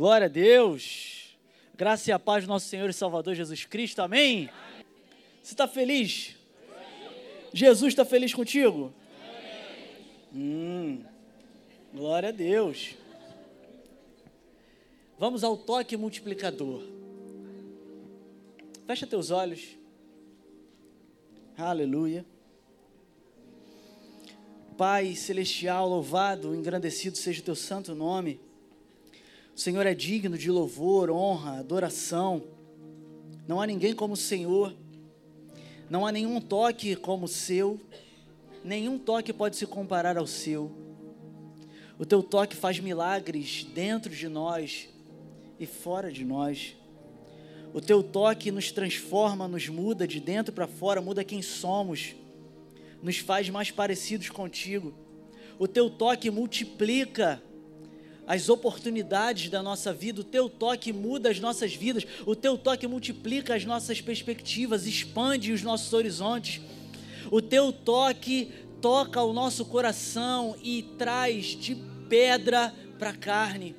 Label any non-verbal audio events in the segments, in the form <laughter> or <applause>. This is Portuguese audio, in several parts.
Glória a Deus. Graça e a paz do nosso Senhor e Salvador Jesus Cristo. Amém? Você está feliz? Jesus está feliz contigo? Hum, glória a Deus. Vamos ao toque multiplicador. Fecha teus olhos. Aleluia. Pai celestial, louvado, engrandecido seja o teu santo nome. O Senhor é digno de louvor, honra, adoração. Não há ninguém como o Senhor. Não há nenhum toque como o seu. Nenhum toque pode se comparar ao seu. O teu toque faz milagres dentro de nós e fora de nós. O teu toque nos transforma, nos muda de dentro para fora, muda quem somos, nos faz mais parecidos contigo. O teu toque multiplica as oportunidades da nossa vida, o teu toque muda as nossas vidas, o teu toque multiplica as nossas perspectivas, expande os nossos horizontes. O teu toque toca o nosso coração e traz de pedra para carne.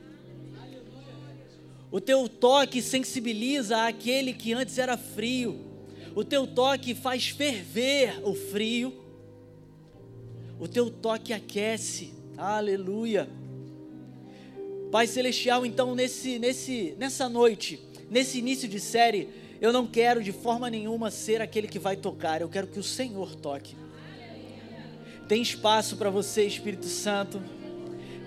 O teu toque sensibiliza aquele que antes era frio. O teu toque faz ferver o frio. O teu toque aquece. Aleluia. Pai Celestial, então nesse, nesse, nessa noite, nesse início de série, eu não quero de forma nenhuma ser aquele que vai tocar, eu quero que o Senhor toque. Tem espaço para você, Espírito Santo.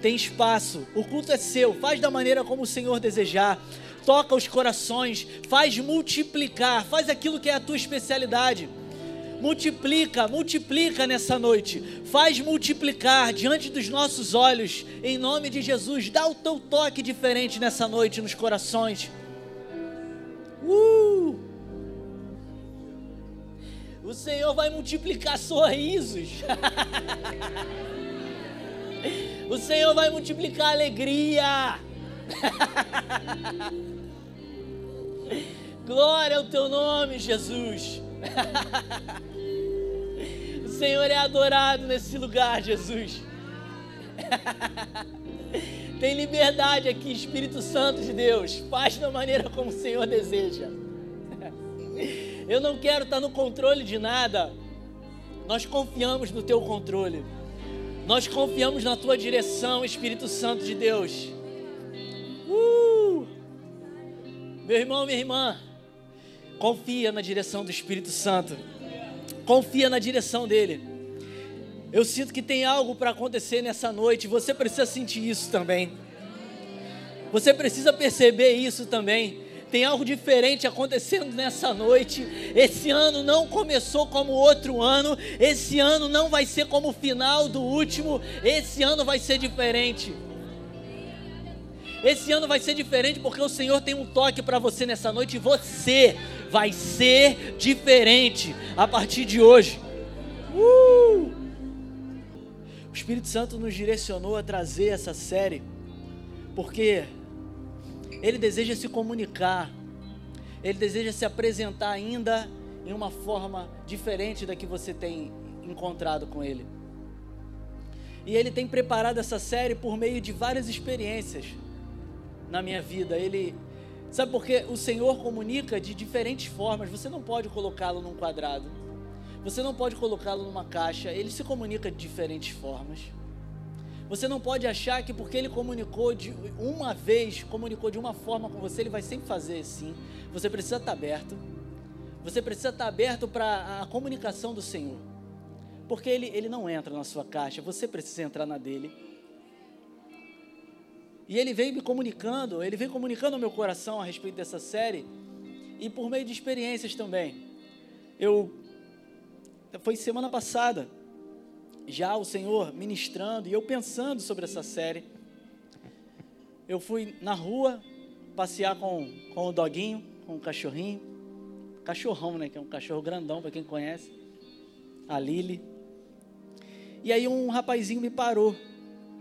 Tem espaço. O culto é seu. Faz da maneira como o Senhor desejar. Toca os corações. Faz multiplicar. Faz aquilo que é a tua especialidade multiplica, multiplica nessa noite, faz multiplicar diante dos nossos olhos, em nome de Jesus, dá o teu toque diferente nessa noite nos corações. Uh! O Senhor vai multiplicar sorrisos. <laughs> o Senhor vai multiplicar alegria. <laughs> Glória ao teu nome, Jesus. <laughs> Senhor é adorado nesse lugar, Jesus. <laughs> Tem liberdade aqui, Espírito Santo de Deus. Faz da maneira como o Senhor deseja. <laughs> Eu não quero estar no controle de nada. Nós confiamos no teu controle. Nós confiamos na tua direção, Espírito Santo de Deus. Uh! Meu irmão, minha irmã. Confia na direção do Espírito Santo. Confia na direção dele. Eu sinto que tem algo para acontecer nessa noite. Você precisa sentir isso também. Você precisa perceber isso também. Tem algo diferente acontecendo nessa noite. Esse ano não começou como outro ano. Esse ano não vai ser como o final do último. Esse ano vai ser diferente. Esse ano vai ser diferente porque o Senhor tem um toque para você nessa noite você vai ser diferente a partir de hoje. Uh! O Espírito Santo nos direcionou a trazer essa série porque ele deseja se comunicar, ele deseja se apresentar ainda em uma forma diferente da que você tem encontrado com ele. E ele tem preparado essa série por meio de várias experiências na minha vida. Ele Sabe porque o Senhor comunica de diferentes formas, você não pode colocá-lo num quadrado. Você não pode colocá-lo numa caixa, ele se comunica de diferentes formas. Você não pode achar que porque ele comunicou de uma vez, comunicou de uma forma com você, ele vai sempre fazer assim. Você precisa estar aberto. Você precisa estar aberto para a comunicação do Senhor. Porque ele, ele não entra na sua caixa, você precisa entrar na dele. E ele veio me comunicando, ele veio comunicando ao meu coração a respeito dessa série e por meio de experiências também. Eu foi semana passada já o Senhor ministrando e eu pensando sobre essa série. Eu fui na rua passear com, com o doguinho, com o cachorrinho, cachorrão, né, que é um cachorro grandão para quem conhece, a Lily. E aí um rapazinho me parou,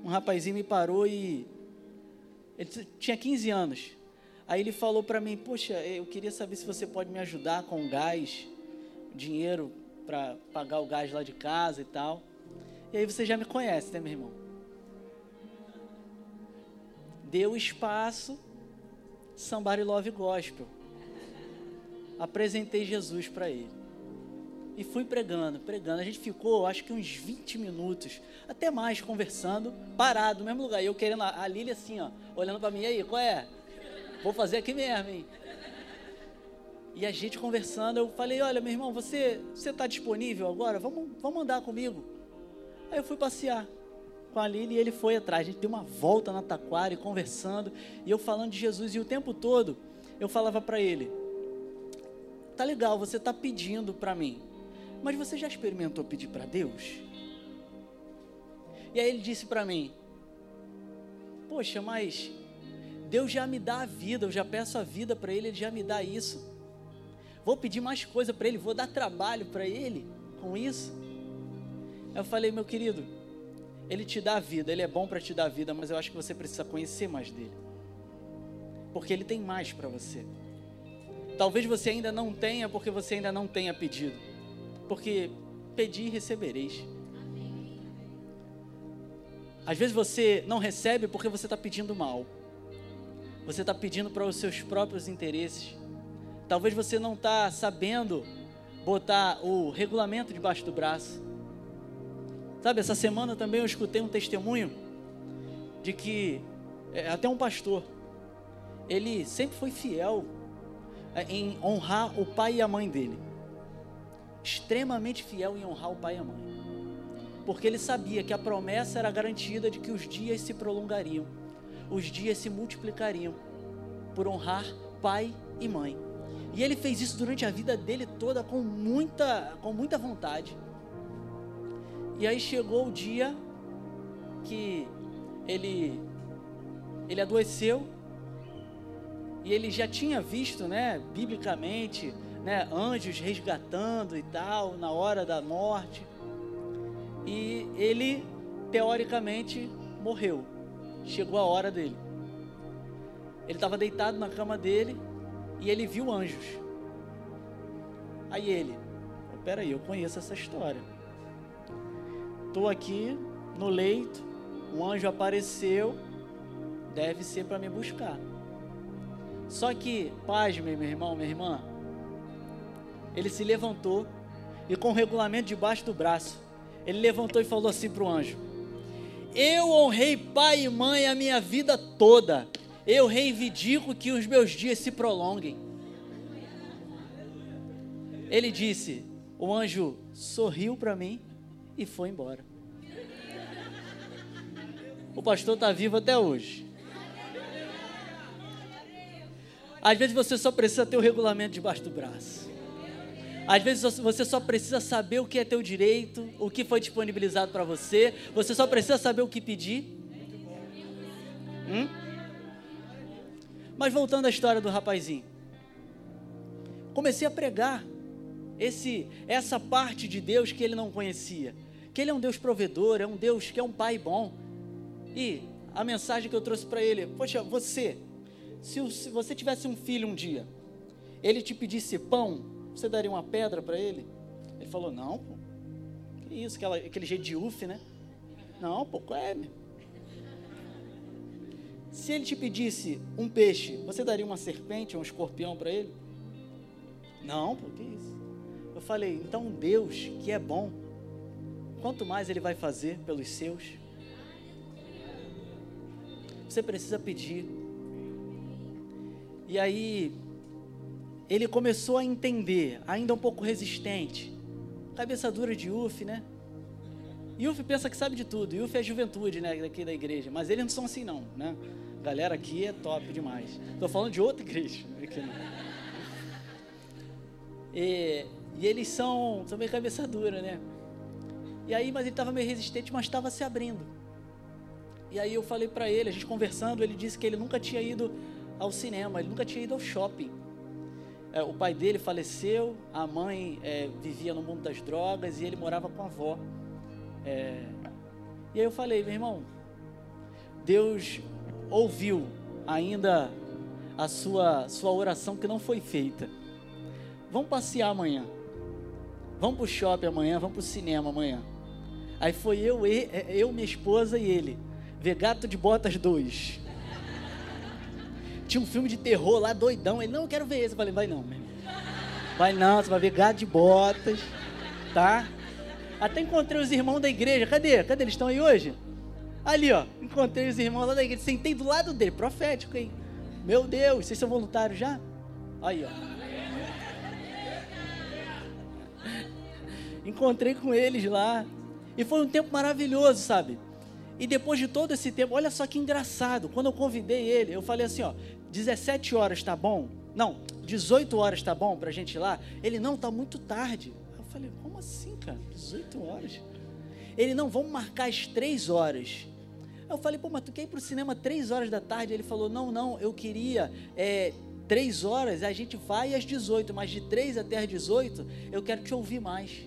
um rapazinho me parou e ele tinha 15 anos. Aí ele falou para mim: Poxa, eu queria saber se você pode me ajudar com gás, dinheiro para pagar o gás lá de casa e tal. E aí você já me conhece, né, meu irmão? Deu espaço Somebody Love Gospel. Apresentei Jesus para ele. E fui pregando, pregando. A gente ficou, acho que uns 20 minutos, até mais, conversando, parado no mesmo lugar. E eu querendo, a Lília assim, ó, olhando para mim, e aí, qual é? Vou fazer aqui mesmo, hein? E a gente conversando, eu falei, olha, meu irmão, você você está disponível agora? Vamos, vamos andar comigo. Aí eu fui passear com a Lili e ele foi atrás. A gente deu uma volta na taquara e conversando, e eu falando de Jesus. E o tempo todo eu falava para ele: tá legal, você está pedindo para mim, mas você já experimentou pedir para Deus? E aí ele disse para mim: Poxa, mas Deus já me dá a vida, eu já peço a vida para Ele, Ele já me dá isso vou pedir mais coisa para ele, vou dar trabalho para ele com isso. Eu falei, meu querido, ele te dá a vida, ele é bom para te dar a vida, mas eu acho que você precisa conhecer mais dele. Porque ele tem mais para você. Talvez você ainda não tenha, porque você ainda não tenha pedido. Porque pedir recebereis. Às vezes você não recebe porque você está pedindo mal. Você está pedindo para os seus próprios interesses. Talvez você não está sabendo botar o regulamento debaixo do braço. Sabe, essa semana também eu escutei um testemunho de que é, até um pastor, ele sempre foi fiel é, em honrar o pai e a mãe dele. Extremamente fiel em honrar o pai e a mãe. Porque ele sabia que a promessa era garantida de que os dias se prolongariam, os dias se multiplicariam por honrar pai e mãe. E ele fez isso durante a vida dele toda com muita, com muita vontade. E aí chegou o dia que ele ele adoeceu e ele já tinha visto, né, biblicamente, né, anjos resgatando e tal na hora da morte. E ele teoricamente morreu. Chegou a hora dele. Ele estava deitado na cama dele e ele viu anjos. Aí ele, peraí, eu conheço essa história. Estou aqui no leito, um anjo apareceu, deve ser para me buscar. Só que, pasme, meu irmão, minha irmã, ele se levantou e com o regulamento debaixo do braço, ele levantou e falou assim para o anjo: Eu honrei pai e mãe a minha vida toda eu reivindico que os meus dias se prolonguem. Ele disse: o anjo sorriu para mim e foi embora. O pastor está vivo até hoje. Às vezes você só precisa ter o regulamento debaixo do braço. Às vezes você só precisa saber o que é teu direito, o que foi disponibilizado para você. Você só precisa saber o que pedir. Hum? Mas voltando à história do rapazinho. Comecei a pregar esse essa parte de Deus que ele não conhecia. Que ele é um Deus provedor, é um Deus que é um pai bom. E a mensagem que eu trouxe para ele, poxa, você, se, se você tivesse um filho um dia, ele te pedisse pão, você daria uma pedra para ele? Ele falou, não, pô. Que isso, aquela, aquele jeito de uf, né? Não, pô, é, meu? Se ele te pedisse um peixe, você daria uma serpente, um escorpião para ele? Não, por que isso? Eu falei, então Deus, que é bom, quanto mais Ele vai fazer pelos seus? Você precisa pedir. E aí, ele começou a entender, ainda um pouco resistente, cabeça dura de Uf, né? Yuf pensa que sabe de tudo. Yuf é juventude, né, daqui da igreja. Mas eles não são assim, não, né? A galera aqui é top demais. Estou falando de outra igreja. E, e eles são, são meio cabeça dura, né? E aí, mas ele estava meio resistente, mas estava se abrindo. E aí eu falei para ele, a gente conversando, ele disse que ele nunca tinha ido ao cinema, ele nunca tinha ido ao shopping. É, o pai dele faleceu, a mãe é, vivia no mundo das drogas e ele morava com a avó. É, e aí eu falei, meu irmão, Deus ouviu ainda a sua, sua oração que não foi feita. Vamos passear amanhã. Vamos para o shopping amanhã, vamos para o cinema amanhã. Aí foi eu, eu, minha esposa e ele. Ver gato de botas dois. Tinha um filme de terror lá, doidão. Ele, não, eu quero ver esse. Eu falei, vai não, meu irmão. Vai não, você vai ver gato de botas, tá? Até encontrei os irmãos da igreja. Cadê? Cadê? Eles estão aí hoje? Ali, ó. Encontrei os irmãos lá da igreja. Sentei do lado dele, profético, hein? Meu Deus, vocês são voluntários já? Aí, ó. Encontrei com eles lá. E foi um tempo maravilhoso, sabe? E depois de todo esse tempo, olha só que engraçado. Quando eu convidei ele, eu falei assim: ó, 17 horas tá bom? Não, 18 horas tá bom pra gente ir lá? Ele, não, tá muito tarde. Eu falei: como assim, cara? 18 horas? Ele, não, vamos marcar as 3 horas. Eu falei: pô, mas tu quer ir pro cinema 3 horas da tarde? Ele falou: não, não, eu queria. É, 3 horas, a gente vai às 18, mas de 3 até às 18, eu quero te ouvir mais.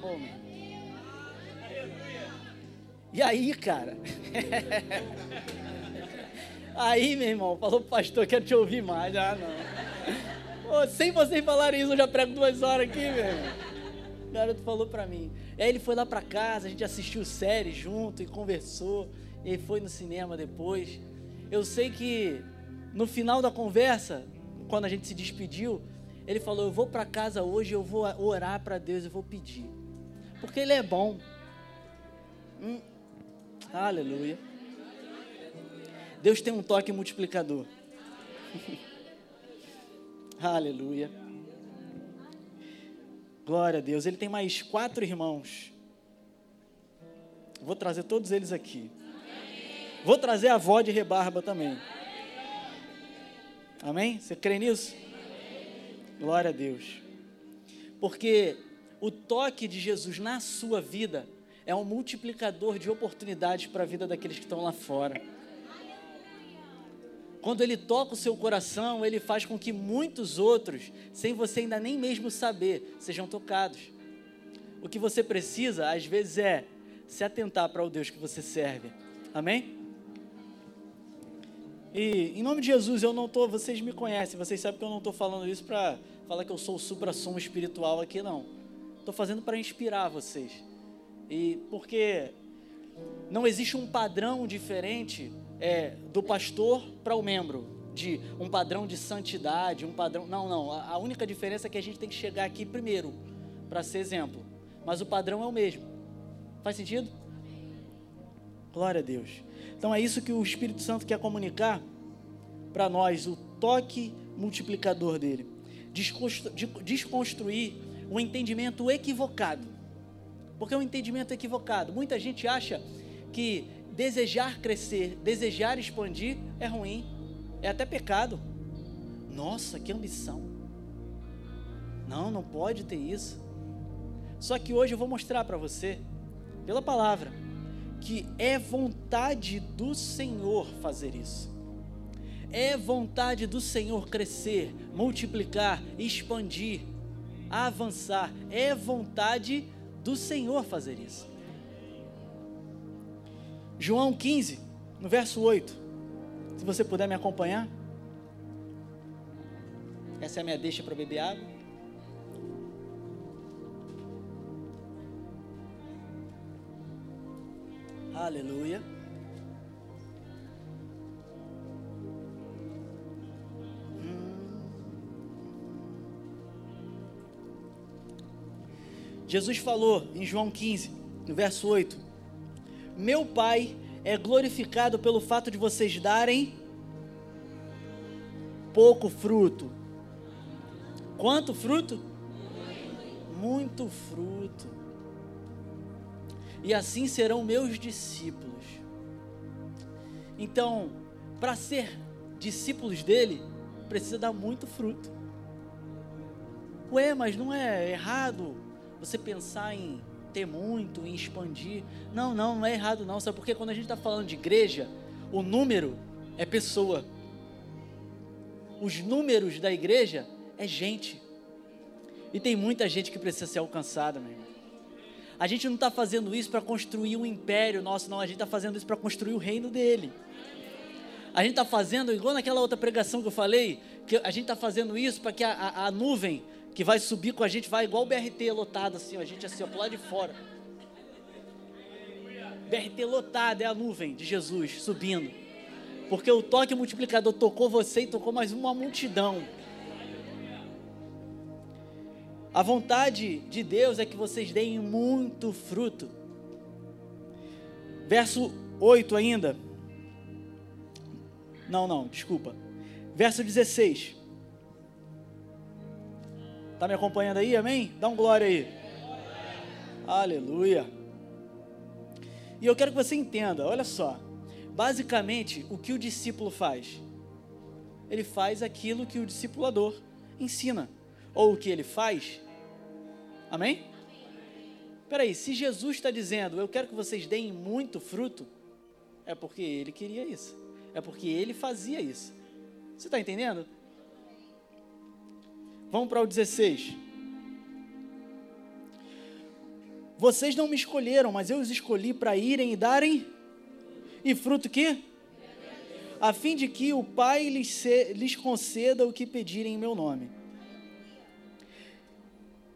Pô, e aí, cara? <laughs> aí, meu irmão, falou pro pastor, quero te ouvir mais. Ah, não. Pô, sem vocês falarem isso, eu já prego duas horas aqui, meu irmão. O garoto falou pra mim. Aí ele foi lá pra casa, a gente assistiu série junto e conversou. E foi no cinema depois. Eu sei que no final da conversa, quando a gente se despediu, ele falou: Eu vou para casa hoje, eu vou orar para Deus, eu vou pedir. Porque Ele é bom. Aleluia. Deus tem um toque multiplicador. <laughs> Aleluia. Glória a Deus. Ele tem mais quatro irmãos. Vou trazer todos eles aqui. Vou trazer a avó de rebarba também. Amém? Você crê nisso? Glória a Deus. Porque o toque de Jesus na sua vida é um multiplicador de oportunidades para a vida daqueles que estão lá fora. Quando ele toca o seu coração, ele faz com que muitos outros, sem você ainda nem mesmo saber, sejam tocados. O que você precisa, às vezes, é se atentar para o Deus que você serve. Amém? E em nome de Jesus, eu não estou, vocês me conhecem, vocês sabem que eu não estou falando isso para falar que eu sou o supra-sumo espiritual aqui, não. Estou fazendo para inspirar vocês. E porque não existe um padrão diferente é, do pastor para o membro, de um padrão de santidade, um padrão. Não, não. A, única diferença é que a gente tem que chegar aqui primeiro para ser exemplo. Mas o padrão é o mesmo. Faz sentido? Glória a Deus. Então é isso que o Espírito Santo quer comunicar para nós, o toque multiplicador dele. Desconstruir o entendimento equivocado porque é um entendimento equivocado. Muita gente acha que desejar crescer, desejar expandir é ruim, é até pecado. Nossa, que ambição. Não, não pode ter isso. Só que hoje eu vou mostrar para você, pela palavra, que é vontade do Senhor fazer isso. É vontade do Senhor crescer, multiplicar, expandir, avançar. É vontade do Senhor fazer isso. João 15, no verso 8. Se você puder me acompanhar. Essa é a minha deixa para beber água. Aleluia. Jesus falou em João 15, no verso 8: Meu Pai é glorificado pelo fato de vocês darem pouco fruto. Quanto fruto? Muito fruto. E assim serão meus discípulos. Então, para ser discípulos dele, precisa dar muito fruto. Ué, mas não é errado você pensar em ter muito, em expandir. Não, não, não é errado não. Sabe porque quando a gente está falando de igreja, o número é pessoa. Os números da igreja é gente. E tem muita gente que precisa ser alcançada, meu irmão. A gente não está fazendo isso para construir um império nosso, não. A gente está fazendo isso para construir o reino dele. A gente está fazendo, igual naquela outra pregação que eu falei, que a gente está fazendo isso para que a, a, a nuvem que vai subir com a gente, vai igual o BRT lotado, assim, a gente assim, ó, pro lado de fora. BRT lotada, é a nuvem de Jesus subindo. Porque o toque multiplicador tocou você e tocou mais uma multidão. A vontade de Deus é que vocês deem muito fruto. Verso 8 ainda. Não, não, desculpa. Verso 16. Está me acompanhando aí? Amém? Dá um glória aí. Aleluia. E eu quero que você entenda, olha só. Basicamente, o que o discípulo faz? Ele faz aquilo que o discipulador ensina. Ou o que ele faz. Amém? Peraí, se Jesus está dizendo, eu quero que vocês deem muito fruto, é porque ele queria isso. É porque ele fazia isso. Você está entendendo? Vamos para o 16. Vocês não me escolheram, mas eu os escolhi para irem e darem e fruto que? A fim de que o Pai lhes, lhes conceda o que pedirem em meu nome.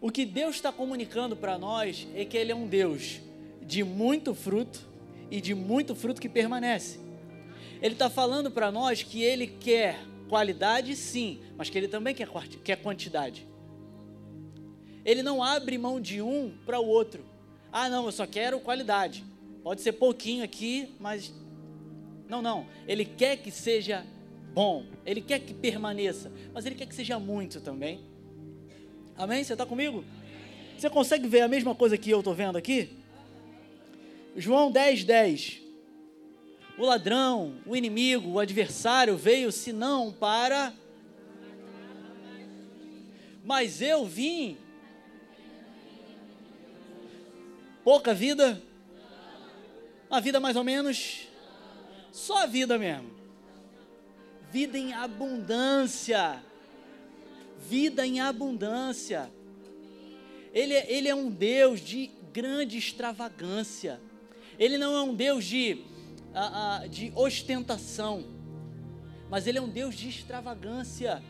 O que Deus está comunicando para nós é que Ele é um Deus de muito fruto e de muito fruto que permanece. Ele está falando para nós que Ele quer qualidade, sim, mas que Ele também quer, quer quantidade. Ele não abre mão de um para o outro. Ah, não, eu só quero qualidade. Pode ser pouquinho aqui, mas. Não, não. Ele quer que seja bom. Ele quer que permaneça. Mas ele quer que seja muito também. Amém? Você está comigo? Você consegue ver a mesma coisa que eu estou vendo aqui? João 10, 10. O ladrão, o inimigo, o adversário veio senão para. Mas eu vim. Pouca vida? Uma vida mais ou menos? Só a vida mesmo. Vida em abundância. Vida em abundância. Ele, é, ele é um Deus de grande extravagância. Ele não é um Deus de, uh, uh, de ostentação, mas Ele é um Deus de extravagância,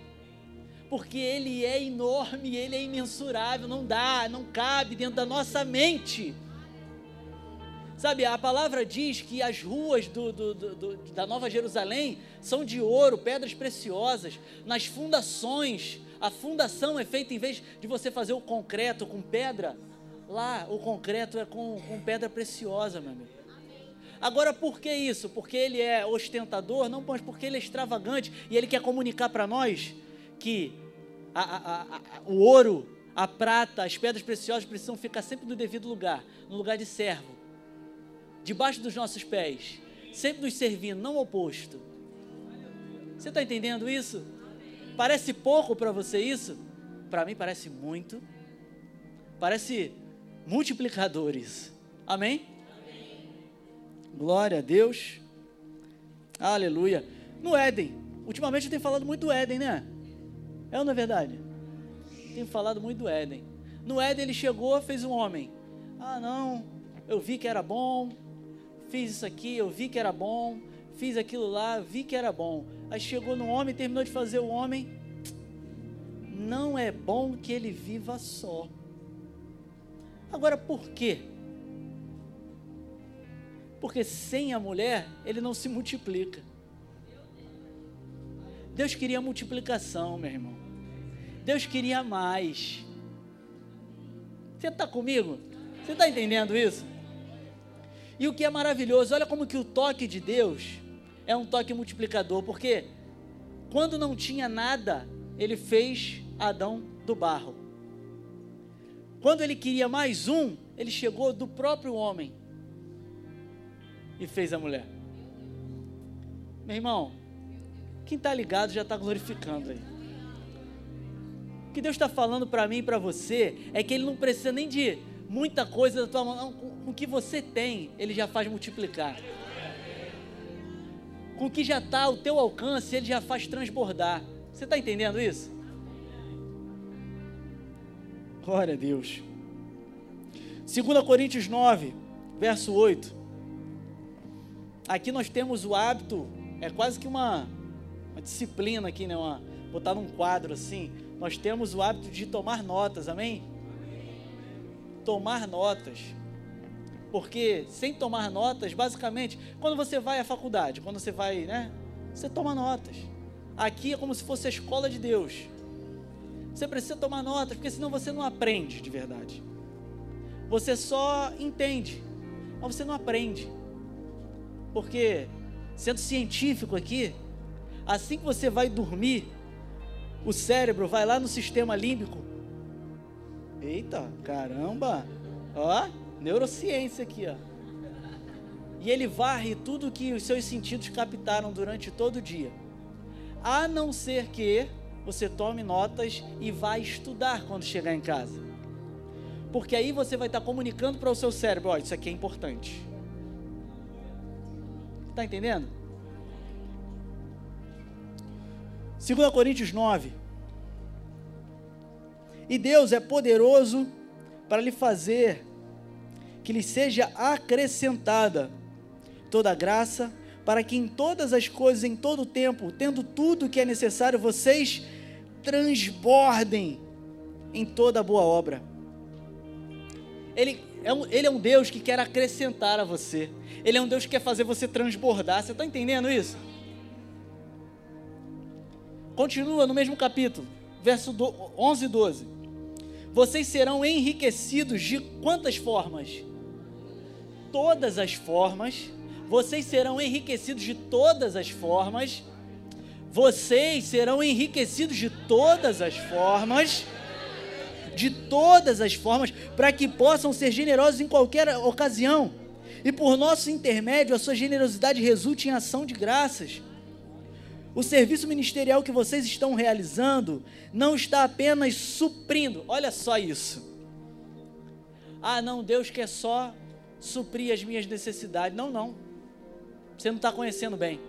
porque Ele é enorme, Ele é imensurável, não dá, não cabe dentro da nossa mente. Sabe, a palavra diz que as ruas do, do, do, da Nova Jerusalém são de ouro, pedras preciosas, nas fundações. A fundação é feita, em vez de você fazer o concreto com pedra, lá o concreto é com, com pedra preciosa, meu amigo. Agora, por que isso? Porque ele é ostentador? Não, mas porque ele é extravagante e ele quer comunicar para nós que a, a, a, o ouro, a prata, as pedras preciosas precisam ficar sempre no devido lugar, no lugar de servo debaixo dos nossos pés, sempre nos servindo, não oposto. Você está entendendo isso? Parece pouco para você isso? Para mim parece muito. Parece multiplicadores. Amém? Amém? Glória a Deus. Aleluia. No Éden. Ultimamente eu tenho falado muito do Éden, né? É ou não é verdade? Tenho falado muito do Éden. No Éden ele chegou, fez um homem. Ah, não, eu vi que era bom, fiz isso aqui, eu vi que era bom, fiz aquilo lá, vi que era bom. Aí chegou no homem, terminou de fazer o homem. Não é bom que ele viva só. Agora por quê? Porque sem a mulher ele não se multiplica. Deus queria multiplicação, meu irmão. Deus queria mais. Você está comigo? Você está entendendo isso? E o que é maravilhoso, olha como que o toque de Deus é um toque multiplicador, porque quando não tinha nada, ele fez Adão do barro. Quando ele queria mais um, ele chegou do próprio homem e fez a mulher. Meu irmão, quem está ligado já está glorificando aí. O que Deus está falando para mim e para você é que Ele não precisa nem de muita coisa da tua mão. Com o que você tem, Ele já faz multiplicar. Com o que já está ao teu alcance, Ele já faz transbordar. Você está entendendo isso? Glória a Deus. 2 Coríntios 9, verso 8. Aqui nós temos o hábito, é quase que uma, uma disciplina aqui, né? Uma, botar num quadro assim. Nós temos o hábito de tomar notas, amém? tomar notas. Porque sem tomar notas, basicamente, quando você vai à faculdade, quando você vai, né? Você toma notas. Aqui é como se fosse a escola de Deus. Você precisa tomar notas, porque senão você não aprende de verdade. Você só entende, mas você não aprende. Porque, sendo científico aqui, assim que você vai dormir, o cérebro vai lá no sistema límbico. Eita, caramba! Ó, neurociência aqui, ó. E ele varre tudo que os seus sentidos captaram durante todo o dia. A não ser que você tome notas e vá estudar quando chegar em casa. Porque aí você vai estar comunicando para o seu cérebro, ó, isso aqui é importante. Está entendendo? 2 Coríntios 9. E Deus é poderoso para lhe fazer que lhe seja acrescentada toda graça, para que em todas as coisas, em todo o tempo, tendo tudo o que é necessário, vocês transbordem em toda boa obra. Ele ele é um Deus que quer acrescentar a você. Ele é um Deus que quer fazer você transbordar. Você está entendendo isso? Continua no mesmo capítulo, verso 11 e 12. Vocês serão enriquecidos de quantas formas? Todas as formas. Vocês serão enriquecidos de todas as formas. Vocês serão enriquecidos de todas as formas de todas as formas, para que possam ser generosos em qualquer ocasião. E por nosso intermédio, a sua generosidade resulte em ação de graças. O serviço ministerial que vocês estão realizando não está apenas suprindo, olha só isso. Ah, não, Deus quer só suprir as minhas necessidades. Não, não. Você não está conhecendo bem.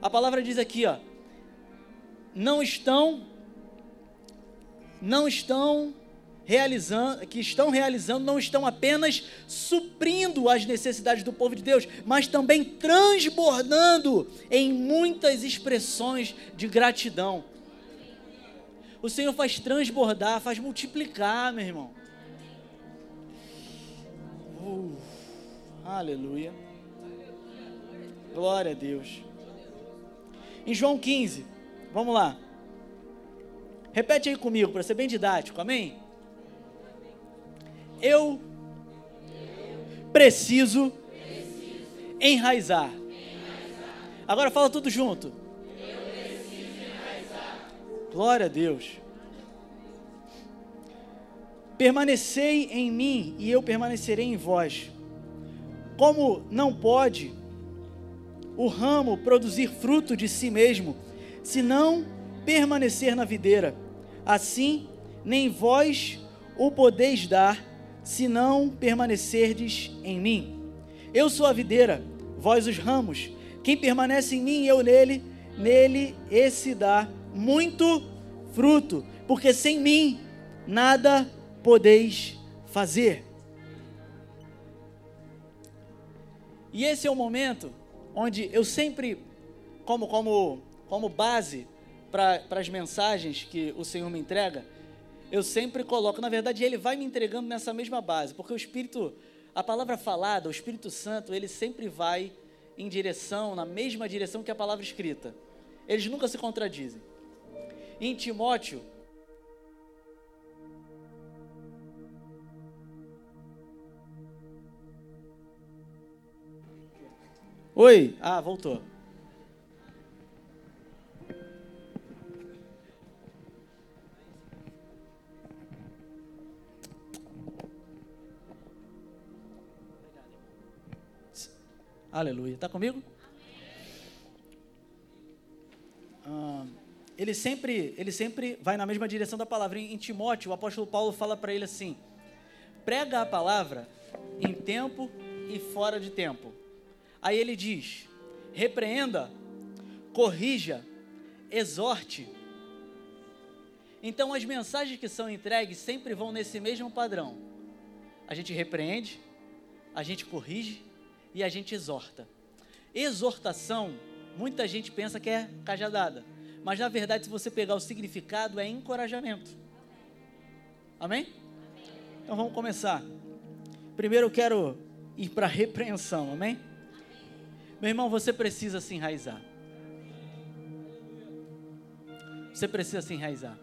A palavra diz aqui, ó. Não estão não estão realizando, que estão realizando, não estão apenas suprindo as necessidades do povo de Deus, mas também transbordando em muitas expressões de gratidão. O Senhor faz transbordar, faz multiplicar, meu irmão. Uh, aleluia. Glória a Deus. Em João 15, vamos lá. Repete aí comigo, para ser bem didático, amém? Eu preciso enraizar. Agora fala tudo junto. Glória a Deus. Permanecei em mim e eu permanecerei em vós. Como não pode o ramo produzir fruto de si mesmo, se não permanecer na videira, Assim, nem vós o podeis dar, se não permanecerdes em mim. Eu sou a videira, vós os ramos. Quem permanece em mim e eu nele, nele esse dá muito fruto, porque sem mim nada podeis fazer. E esse é o momento onde eu sempre, como, como, como base para as mensagens que o Senhor me entrega, eu sempre coloco, na verdade, Ele vai me entregando nessa mesma base, porque o Espírito, a palavra falada, o Espírito Santo, ele sempre vai em direção, na mesma direção que a palavra escrita. Eles nunca se contradizem. Em Timóteo, Oi, ah, voltou. Aleluia. Está comigo? Ah, ele sempre, ele sempre vai na mesma direção da palavra. Em Timóteo, o apóstolo Paulo fala para ele assim: prega a palavra em tempo e fora de tempo. Aí ele diz: repreenda, corrija, exorte. Então as mensagens que são entregues sempre vão nesse mesmo padrão. A gente repreende, a gente corrige e a gente exorta. Exortação, muita gente pensa que é cajadada, mas na verdade, se você pegar o significado, é encorajamento. Amém? Então vamos começar. Primeiro eu quero ir para a <laughs> repreensão, amém? Meu irmão, você precisa se enraizar. Você precisa se enraizar.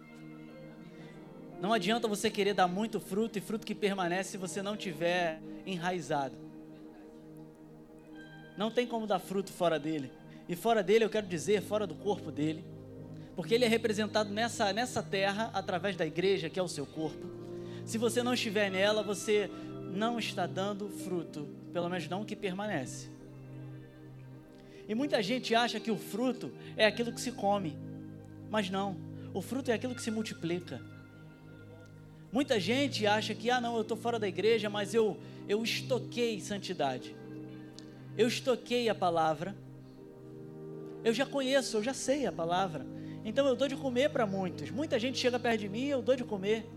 Não adianta você querer dar muito fruto e fruto que permanece se você não tiver enraizado. Não tem como dar fruto fora dele. E fora dele, eu quero dizer, fora do corpo dele. Porque ele é representado nessa, nessa terra através da igreja, que é o seu corpo. Se você não estiver nela, você não está dando fruto, pelo menos não que permanece. E muita gente acha que o fruto é aquilo que se come, mas não. O fruto é aquilo que se multiplica. Muita gente acha que, ah, não, eu estou fora da igreja, mas eu, eu estoquei santidade. Eu estoquei a palavra. Eu já conheço, eu já sei a palavra. Então eu dou de comer para muitos. Muita gente chega perto de mim e eu dou de comer.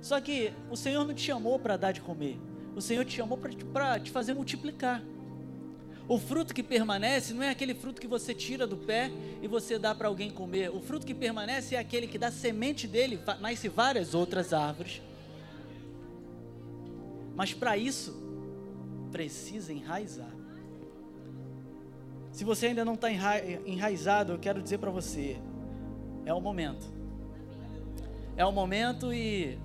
Só que o Senhor não te chamou para dar de comer. O Senhor te chamou para te fazer multiplicar. O fruto que permanece não é aquele fruto que você tira do pé e você dá para alguém comer. O fruto que permanece é aquele que da semente dele nasce várias outras árvores. Mas para isso, precisa enraizar. Se você ainda não está enraizado, eu quero dizer para você: é o momento. É o momento e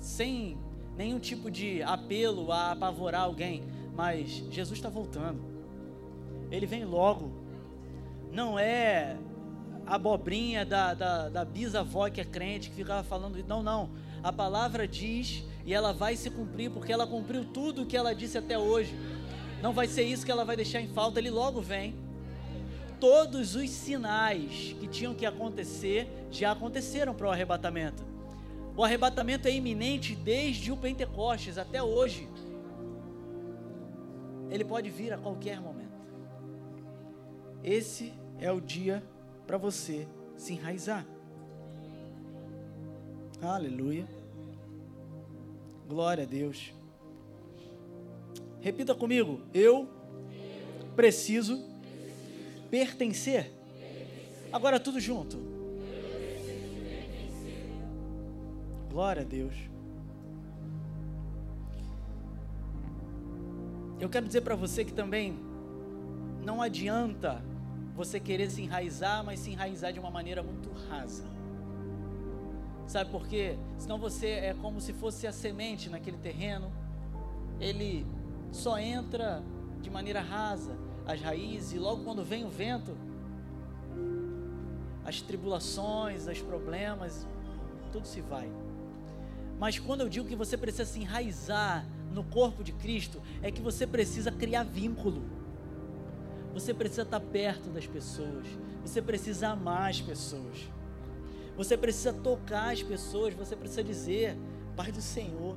sem nenhum tipo de apelo a apavorar alguém, mas Jesus está voltando. Ele vem logo. Não é a abobrinha da, da, da bisavó que é crente, que ficava falando. Não, não. A palavra diz e ela vai se cumprir, porque ela cumpriu tudo o que ela disse até hoje. Não vai ser isso que ela vai deixar em falta, ele logo vem. Todos os sinais que tinham que acontecer já aconteceram para o arrebatamento. O arrebatamento é iminente desde o Pentecostes até hoje. Ele pode vir a qualquer momento. Esse é o dia para você se enraizar. Aleluia. Glória a Deus. Repita comigo. Eu preciso pertencer. Agora tudo junto. Glória a Deus. Eu quero dizer para você que também não adianta você querer se enraizar, mas se enraizar de uma maneira muito rasa. Sabe por quê? Senão você é como se fosse a semente naquele terreno. Ele só entra de maneira rasa as raízes e logo quando vem o vento, as tribulações, os problemas, tudo se vai. Mas quando eu digo que você precisa se enraizar no corpo de Cristo, é que você precisa criar vínculo. Você precisa estar perto das pessoas. Você precisa amar as pessoas. Você precisa tocar as pessoas. Você precisa dizer, Pai do Senhor.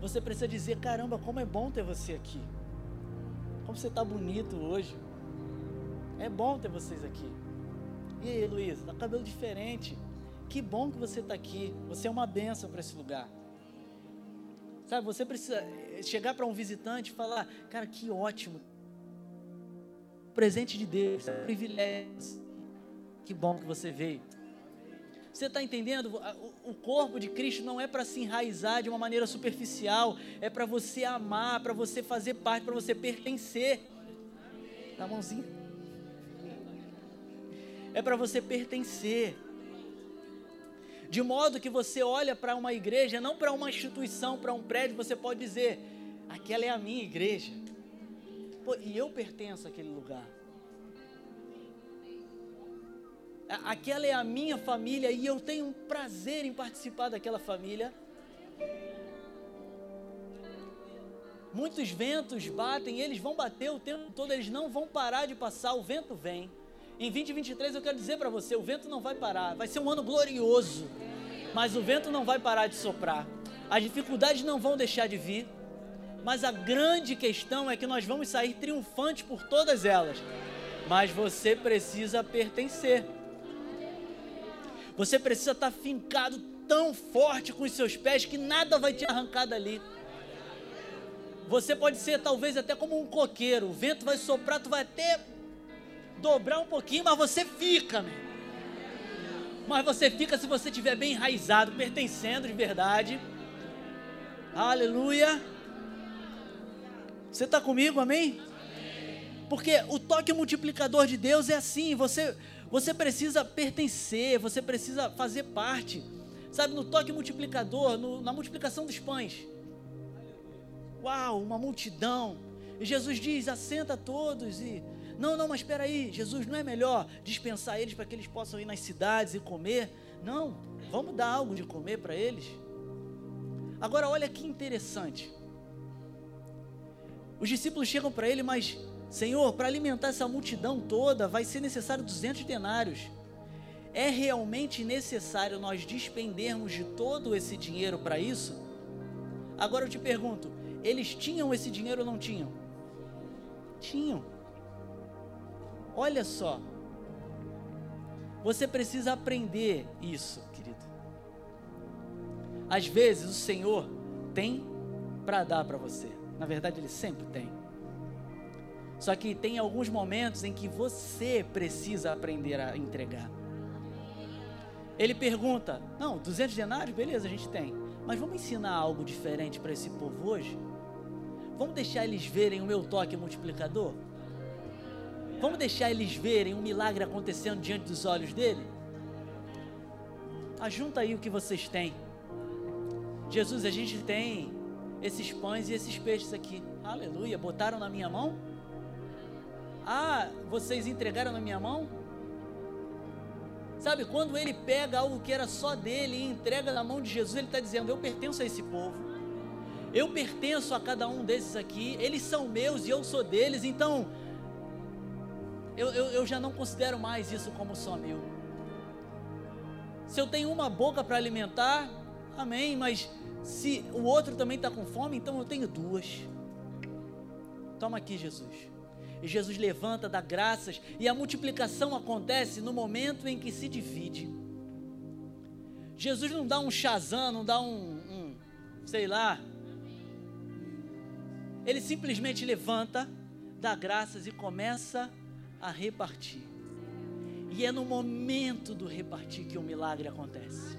Você precisa dizer, caramba, como é bom ter você aqui. Como você está bonito hoje. É bom ter vocês aqui. E aí, Luísa, tá cabelo diferente. Que bom que você está aqui. Você é uma benção para esse lugar. Sabe, você precisa chegar para um visitante e falar, cara, que ótimo presente de Deus, privilégio. Que bom que você veio. Você está entendendo? O corpo de Cristo não é para se enraizar de uma maneira superficial, é para você amar, para você fazer parte, para você pertencer. Dá a mãozinha. É para você pertencer. De modo que você olha para uma igreja, não para uma instituição, para um prédio, você pode dizer: aquela é a minha igreja. Pô, e eu pertenço àquele lugar. Aquela é a minha família e eu tenho um prazer em participar daquela família. Muitos ventos batem, eles vão bater o tempo todo, eles não vão parar de passar, o vento vem. Em 2023 eu quero dizer para você, o vento não vai parar, vai ser um ano glorioso, mas o vento não vai parar de soprar. As dificuldades não vão deixar de vir. Mas a grande questão é que nós vamos sair triunfantes por todas elas. Mas você precisa pertencer. Você precisa estar fincado tão forte com os seus pés que nada vai te arrancar dali. Você pode ser talvez até como um coqueiro. O vento vai soprar, tu vai até dobrar um pouquinho, mas você fica, meu. Mas você fica se você estiver bem enraizado, pertencendo de verdade. Aleluia. Você está comigo, amém? Porque o toque multiplicador de Deus é assim, você, você precisa pertencer, você precisa fazer parte. Sabe, no toque multiplicador, no, na multiplicação dos pães. Uau, uma multidão. E Jesus diz: assenta todos e. Não, não, mas espera aí, Jesus, não é melhor dispensar eles para que eles possam ir nas cidades e comer? Não, vamos dar algo de comer para eles. Agora, olha que interessante. Os discípulos chegam para ele, mas, Senhor, para alimentar essa multidão toda vai ser necessário 200 denários. É realmente necessário nós despendermos de todo esse dinheiro para isso? Agora eu te pergunto: eles tinham esse dinheiro ou não tinham? Tinham. Olha só. Você precisa aprender isso, querido. Às vezes o Senhor tem para dar para você. Na verdade, Ele sempre tem. Só que tem alguns momentos em que você precisa aprender a entregar. Ele pergunta: Não, 200 denários, beleza, a gente tem. Mas vamos ensinar algo diferente para esse povo hoje? Vamos deixar eles verem o meu toque multiplicador? Vamos deixar eles verem um milagre acontecendo diante dos olhos dele? Ajunta aí o que vocês têm. Jesus, a gente tem esses pães e esses peixes aqui. Aleluia. Botaram na minha mão? Ah, vocês entregaram na minha mão? Sabe, quando ele pega algo que era só dele e entrega na mão de Jesus, ele está dizendo: Eu pertenço a esse povo, eu pertenço a cada um desses aqui, eles são meus e eu sou deles, então eu, eu, eu já não considero mais isso como só meu. Se eu tenho uma boca para alimentar, amém, mas se o outro também está com fome, então eu tenho duas. Toma aqui, Jesus. E Jesus levanta, dá graças, e a multiplicação acontece no momento em que se divide. Jesus não dá um chazão, não dá um, um, sei lá. Ele simplesmente levanta, dá graças e começa a repartir. E é no momento do repartir que o milagre acontece.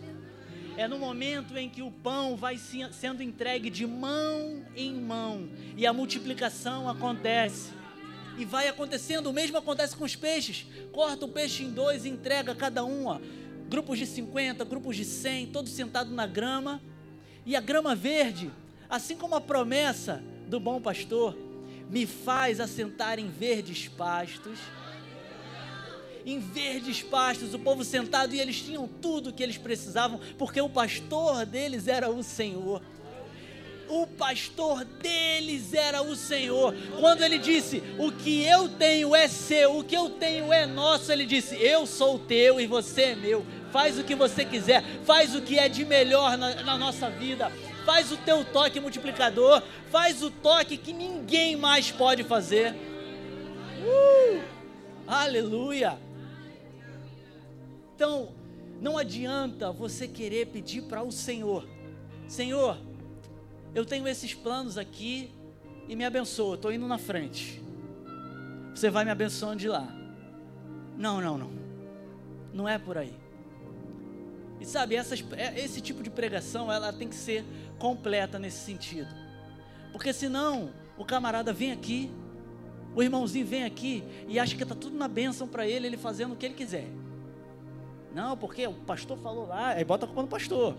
É no momento em que o pão vai sendo entregue de mão em mão e a multiplicação acontece e vai acontecendo. O mesmo acontece com os peixes. Corta o peixe em dois e entrega cada um. Ó. Grupos de 50, grupos de 100, todos sentados na grama. E a grama verde, assim como a promessa do bom pastor, me faz assentar em verdes pastos. Em verdes pastos, o povo sentado e eles tinham tudo o que eles precisavam, porque o pastor deles era o Senhor o pastor deles era o Senhor. Quando ele disse: O que eu tenho é seu, o que eu tenho é nosso, ele disse: Eu sou teu e você é meu. Faz o que você quiser, faz o que é de melhor na, na nossa vida. Faz o teu toque multiplicador, faz o toque que ninguém mais pode fazer. Uh, aleluia! Então, não adianta você querer pedir para o Senhor: Senhor, eu tenho esses planos aqui e me abençoa, estou indo na frente. Você vai me abençoando de lá. Não, não, não. Não é por aí. E sabe, essas, é, esse tipo de pregação, ela tem que ser completa nesse sentido. Porque senão, o camarada vem aqui, o irmãozinho vem aqui e acha que está tudo na bênção para ele, ele fazendo o que ele quiser. Não, porque o pastor falou lá, aí bota a culpa no pastor.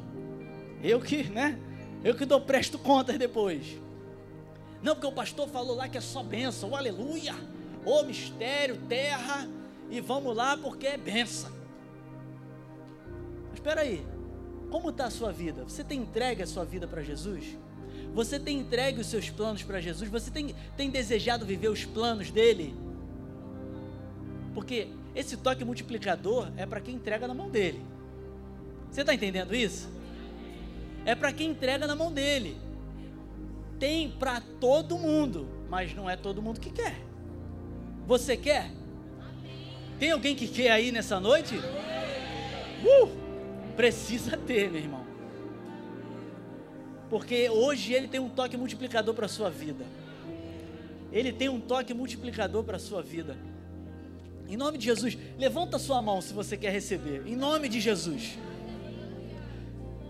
Eu que, né? Eu que dou presto contas depois. Não, porque o pastor falou lá que é só bênção, aleluia, ô mistério, terra, e vamos lá porque é bênção. Mas espera aí, como está a sua vida? Você tem entregue a sua vida para Jesus? Você tem entregue os seus planos para Jesus? Você tem, tem desejado viver os planos dele? Porque esse toque multiplicador é para quem entrega na mão dele. Você está entendendo isso? É para quem entrega na mão dele. Tem para todo mundo, mas não é todo mundo que quer. Você quer? Tem alguém que quer aí nessa noite? Uh, precisa ter, meu irmão. Porque hoje ele tem um toque multiplicador para a sua vida. Ele tem um toque multiplicador para a sua vida. Em nome de Jesus, levanta sua mão se você quer receber. Em nome de Jesus.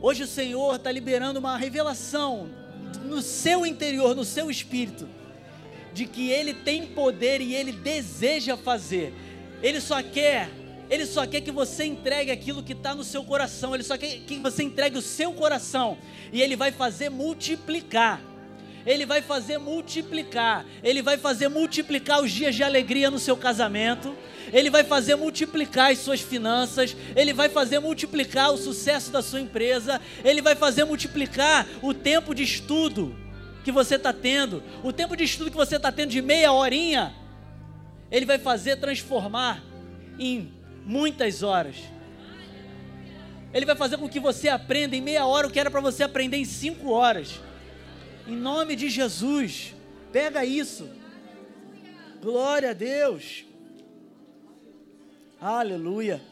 Hoje o Senhor está liberando uma revelação no seu interior, no seu espírito. de que ele tem poder e ele deseja fazer. Ele só quer, ele só quer que você entregue aquilo que está no seu coração. Ele só quer que você entregue o seu coração e ele vai fazer multiplicar. Ele vai fazer multiplicar. Ele vai fazer multiplicar os dias de alegria no seu casamento. Ele vai fazer multiplicar as suas finanças. Ele vai fazer multiplicar o sucesso da sua empresa. Ele vai fazer multiplicar o tempo de estudo que você está tendo. O tempo de estudo que você está tendo de meia horinha. Ele vai fazer transformar em muitas horas. Ele vai fazer com que você aprenda em meia hora o que era para você aprender em cinco horas. Em nome de Jesus. Pega isso. Glória a Deus. Aleluia.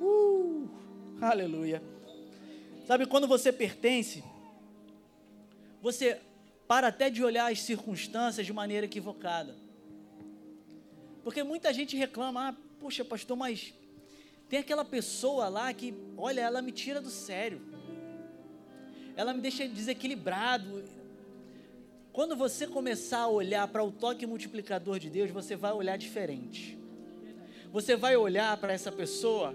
Uh, aleluia. Sabe quando você pertence, você para até de olhar as circunstâncias de maneira equivocada. Porque muita gente reclama, ah, puxa, pastor, mas tem aquela pessoa lá que, olha, ela me tira do sério ela me deixa desequilibrado. Quando você começar a olhar para o toque multiplicador de Deus, você vai olhar diferente. Você vai olhar para essa pessoa,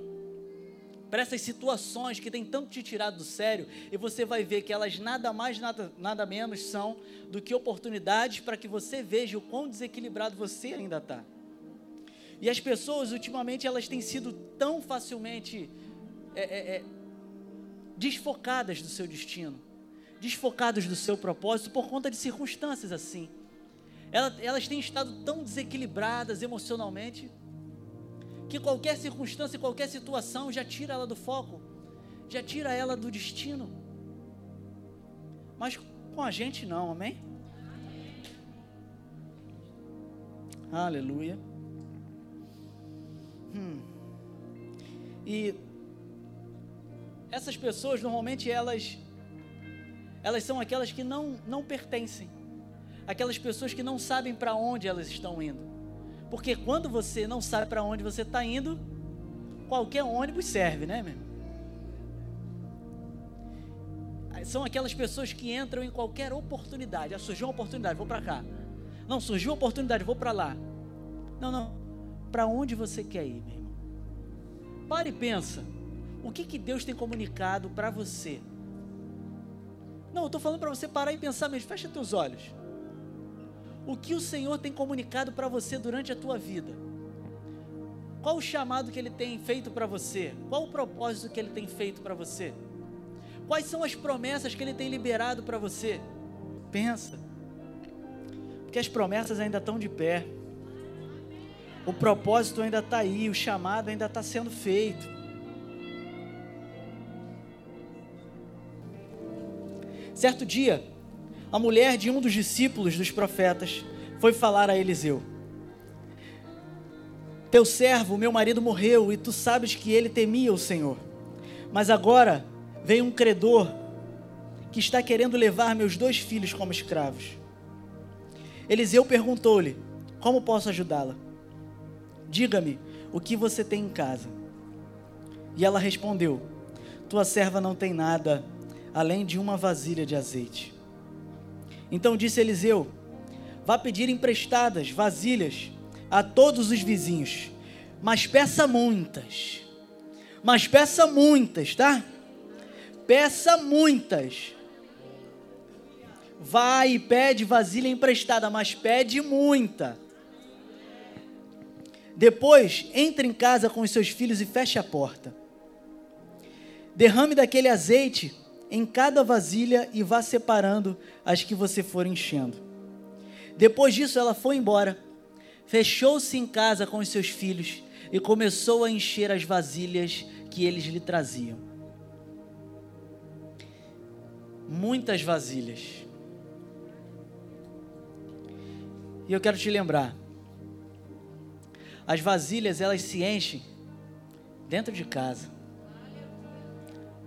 para essas situações que tem tanto te tirado do sério, e você vai ver que elas nada mais, nada, nada menos são do que oportunidades para que você veja o quão desequilibrado você ainda está. E as pessoas, ultimamente, elas têm sido tão facilmente é, é, é, desfocadas do seu destino, desfocadas do seu propósito por conta de circunstâncias assim. Elas, têm estado tão desequilibradas emocionalmente que qualquer circunstância, qualquer situação já tira ela do foco, já tira ela do destino. Mas com a gente não, amém? Aleluia. Hum. E essas pessoas normalmente elas elas são aquelas que não não pertencem. Aquelas pessoas que não sabem para onde elas estão indo. Porque quando você não sabe para onde você está indo, qualquer ônibus serve, né, meu? São aquelas pessoas que entram em qualquer oportunidade. Ah, surgiu uma oportunidade, vou para cá. Não, surgiu uma oportunidade, vou para lá. Não, não. Para onde você quer ir, meu irmão? Pare e pensa. O que, que Deus tem comunicado para você? Não, eu estou falando para você parar e pensar mesmo. Fecha teus olhos. O que o Senhor tem comunicado para você durante a tua vida? Qual o chamado que Ele tem feito para você? Qual o propósito que Ele tem feito para você? Quais são as promessas que Ele tem liberado para você? Pensa. Porque as promessas ainda estão de pé. O propósito ainda está aí, o chamado ainda está sendo feito. Certo dia, a mulher de um dos discípulos dos profetas foi falar a Eliseu: Teu servo, meu marido, morreu e tu sabes que ele temia o Senhor. Mas agora vem um credor que está querendo levar meus dois filhos como escravos. Eliseu perguntou-lhe: Como posso ajudá-la? Diga-me o que você tem em casa. E ela respondeu: Tua serva não tem nada além de uma vasilha de azeite. Então disse Eliseu: Vá pedir emprestadas vasilhas a todos os vizinhos, mas peça muitas. Mas peça muitas, tá? Peça muitas. Vai e pede vasilha emprestada, mas pede muita. Depois, entre em casa com os seus filhos e feche a porta. Derrame daquele azeite em cada vasilha e vá separando as que você for enchendo. Depois disso, ela foi embora, fechou-se em casa com os seus filhos e começou a encher as vasilhas que eles lhe traziam. Muitas vasilhas. E eu quero te lembrar, as vasilhas elas se enchem dentro de casa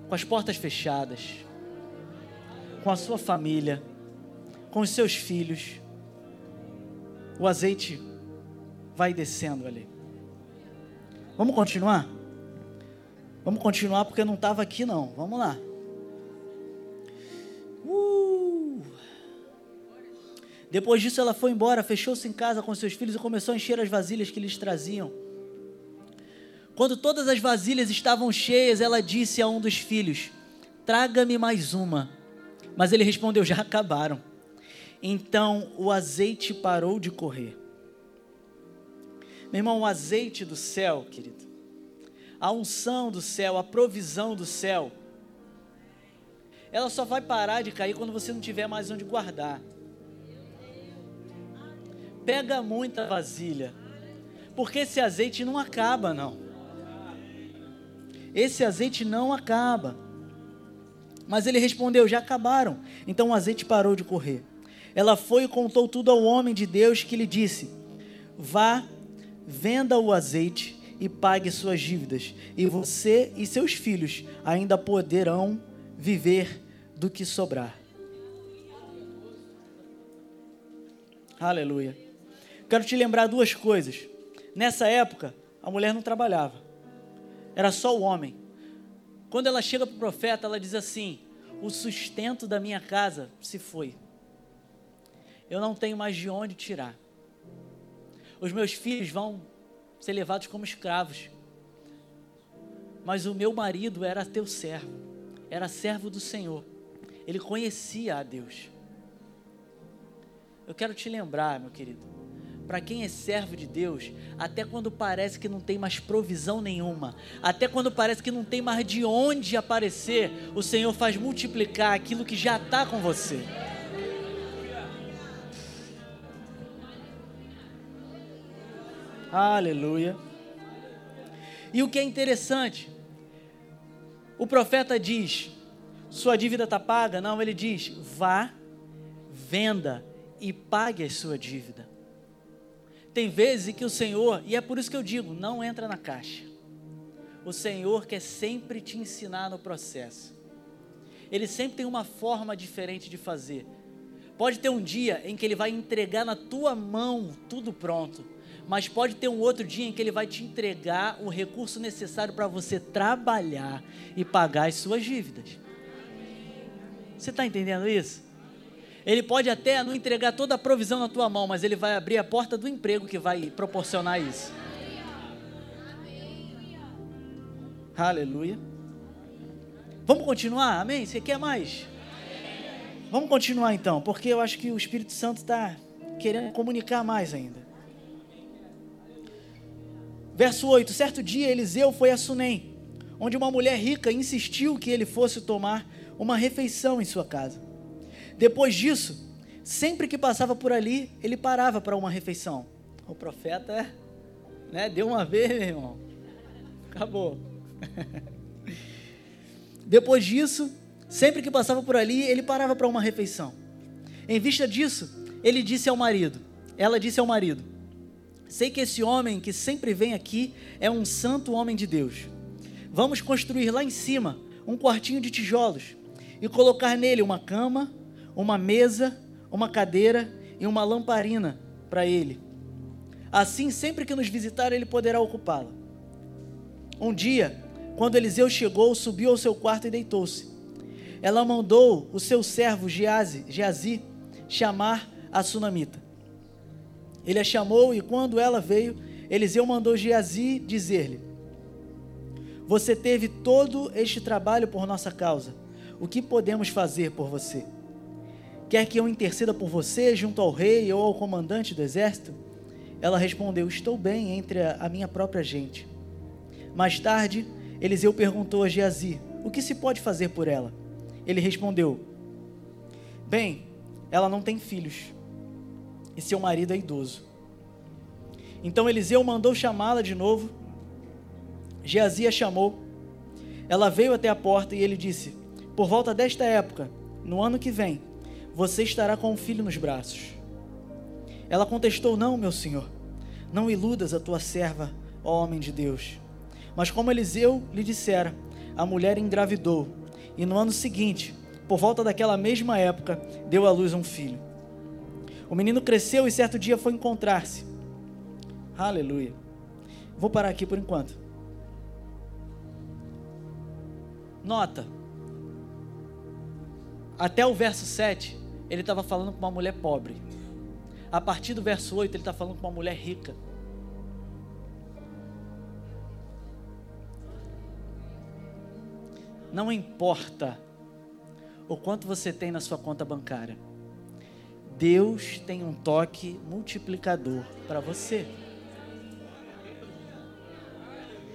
com as portas fechadas, com a sua família, com os seus filhos, o azeite vai descendo ali. Vamos continuar? Vamos continuar porque não estava aqui não. Vamos lá. Depois disso, ela foi embora, fechou-se em casa com seus filhos e começou a encher as vasilhas que lhes traziam. Quando todas as vasilhas estavam cheias, ela disse a um dos filhos: Traga-me mais uma. Mas ele respondeu: Já acabaram. Então o azeite parou de correr. Meu irmão, o azeite do céu, querido, a unção do céu, a provisão do céu, ela só vai parar de cair quando você não tiver mais onde guardar. Pega muita vasilha, porque esse azeite não acaba, não. Esse azeite não acaba. Mas ele respondeu: Já acabaram. Então o azeite parou de correr. Ela foi e contou tudo ao homem de Deus que lhe disse: Vá, venda o azeite e pague suas dívidas, e você e seus filhos ainda poderão viver do que sobrar. Aleluia. Quero te lembrar duas coisas. Nessa época, a mulher não trabalhava, era só o homem. Quando ela chega para o profeta, ela diz assim: O sustento da minha casa se foi, eu não tenho mais de onde tirar. Os meus filhos vão ser levados como escravos. Mas o meu marido era teu servo, era servo do Senhor. Ele conhecia a Deus. Eu quero te lembrar, meu querido, para quem é servo de Deus, até quando parece que não tem mais provisão nenhuma, até quando parece que não tem mais de onde aparecer, o Senhor faz multiplicar aquilo que já está com você. Aleluia. E o que é interessante, o profeta diz: sua dívida está paga? Não, ele diz: vá, venda e pague a sua dívida. Tem vezes que o Senhor, e é por isso que eu digo, não entra na caixa. O Senhor quer sempre te ensinar no processo. Ele sempre tem uma forma diferente de fazer. Pode ter um dia em que ele vai entregar na tua mão tudo pronto mas pode ter um outro dia em que ele vai te entregar o recurso necessário para você trabalhar e pagar as suas dívidas. Você está entendendo isso? Ele pode até não entregar toda a provisão na tua mão, mas ele vai abrir a porta do emprego que vai proporcionar isso. Aleluia. Vamos continuar? Amém? Você quer mais? Vamos continuar então, porque eu acho que o Espírito Santo está querendo comunicar mais ainda. Verso 8: Certo dia Eliseu foi a Sunem, onde uma mulher rica insistiu que ele fosse tomar uma refeição em sua casa. Depois disso, sempre que passava por ali, ele parava para uma refeição. O profeta, né, deu uma vez, meu irmão. Acabou. <laughs> Depois disso, sempre que passava por ali, ele parava para uma refeição. Em vista disso, ele disse ao marido, ela disse ao marido: Sei que esse homem que sempre vem aqui é um santo homem de Deus. Vamos construir lá em cima um quartinho de tijolos e colocar nele uma cama, uma mesa, uma cadeira e uma lamparina para ele. Assim, sempre que nos visitar, ele poderá ocupá-la. Um dia, quando Eliseu chegou, subiu ao seu quarto e deitou-se. Ela mandou o seu servo Geazi, chamar a sunamita. Ele a chamou e quando ela veio, Eliseu mandou Geazi dizer-lhe: Você teve todo este trabalho por nossa causa. O que podemos fazer por você? Quer que eu interceda por você junto ao rei ou ao comandante do exército? Ela respondeu: Estou bem entre a minha própria gente. Mais tarde, Eliseu perguntou a Geazi: O que se pode fazer por ela? Ele respondeu: Bem, ela não tem filhos e seu marido é idoso. Então Eliseu mandou chamá-la de novo. Geazi a chamou. Ela veio até a porta e ele disse: Por volta desta época, no ano que vem, você estará com um filho nos braços. Ela contestou: Não, meu senhor, não iludas a tua serva, ó homem de Deus. Mas como Eliseu lhe dissera, a mulher engravidou, e no ano seguinte, por volta daquela mesma época, deu à luz um filho. O menino cresceu e certo dia foi encontrar-se. Aleluia. Vou parar aqui por enquanto. Nota. Até o verso 7, ele estava falando com uma mulher pobre. A partir do verso 8, ele está falando com uma mulher rica. Não importa o quanto você tem na sua conta bancária, Deus tem um toque multiplicador para você.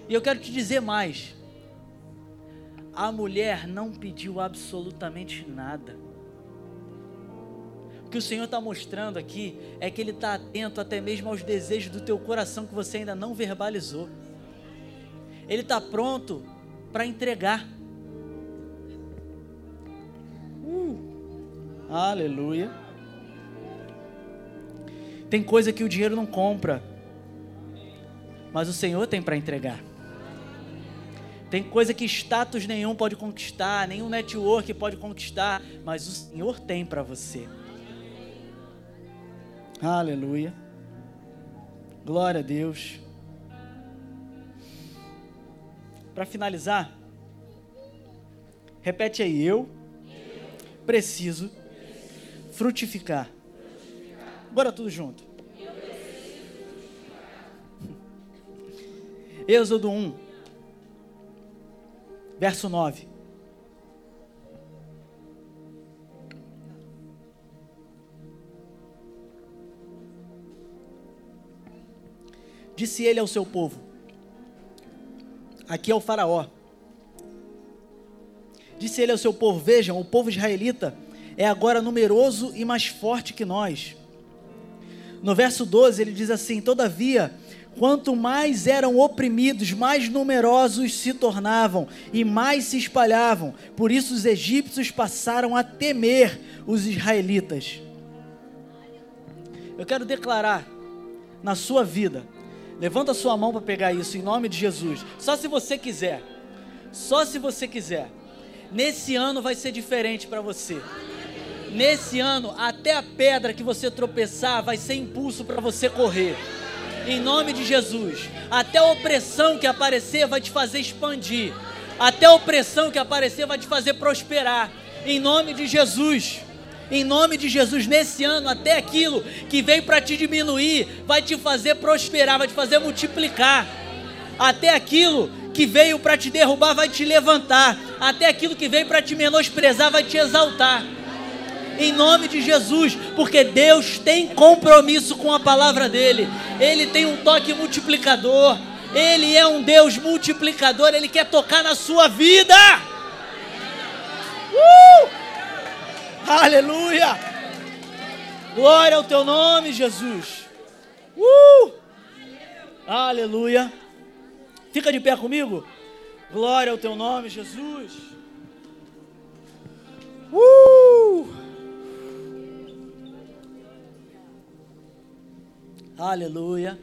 E eu quero te dizer mais. A mulher não pediu absolutamente nada. O que o Senhor está mostrando aqui é que Ele está atento até mesmo aos desejos do teu coração que você ainda não verbalizou. Ele está pronto para entregar. Uh, aleluia. Tem coisa que o dinheiro não compra, mas o Senhor tem para entregar. Tem coisa que status nenhum pode conquistar, nenhum network pode conquistar, mas o Senhor tem para você. Aleluia. Glória a Deus. Para finalizar, repete aí, eu preciso frutificar. Bora tudo junto. Êxodo 1 verso 9. Disse ele ao seu povo: Aqui é o Faraó. Disse ele ao seu povo: Vejam, o povo israelita é agora numeroso e mais forte que nós. No verso 12 ele diz assim: Todavia Quanto mais eram oprimidos, mais numerosos se tornavam e mais se espalhavam. Por isso os egípcios passaram a temer os israelitas. Eu quero declarar na sua vida. Levanta sua mão para pegar isso em nome de Jesus. Só se você quiser. Só se você quiser. Nesse ano vai ser diferente para você. Nesse ano, até a pedra que você tropeçar vai ser impulso para você correr em nome de Jesus. Até a opressão que aparecer vai te fazer expandir. Até a opressão que aparecer vai te fazer prosperar. Em nome de Jesus. Em nome de Jesus, nesse ano, até aquilo que veio para te diminuir, vai te fazer prosperar, vai te fazer multiplicar. Até aquilo que veio para te derrubar, vai te levantar. Até aquilo que veio para te menosprezar, vai te exaltar em nome de Jesus, porque Deus tem compromisso com a palavra dele, ele tem um toque multiplicador, ele é um Deus multiplicador, ele quer tocar na sua vida. Uh! Aleluia! Glória ao teu nome, Jesus. Uh! Aleluia! Fica de pé comigo. Glória ao teu nome, Jesus. Uh! Aleluia.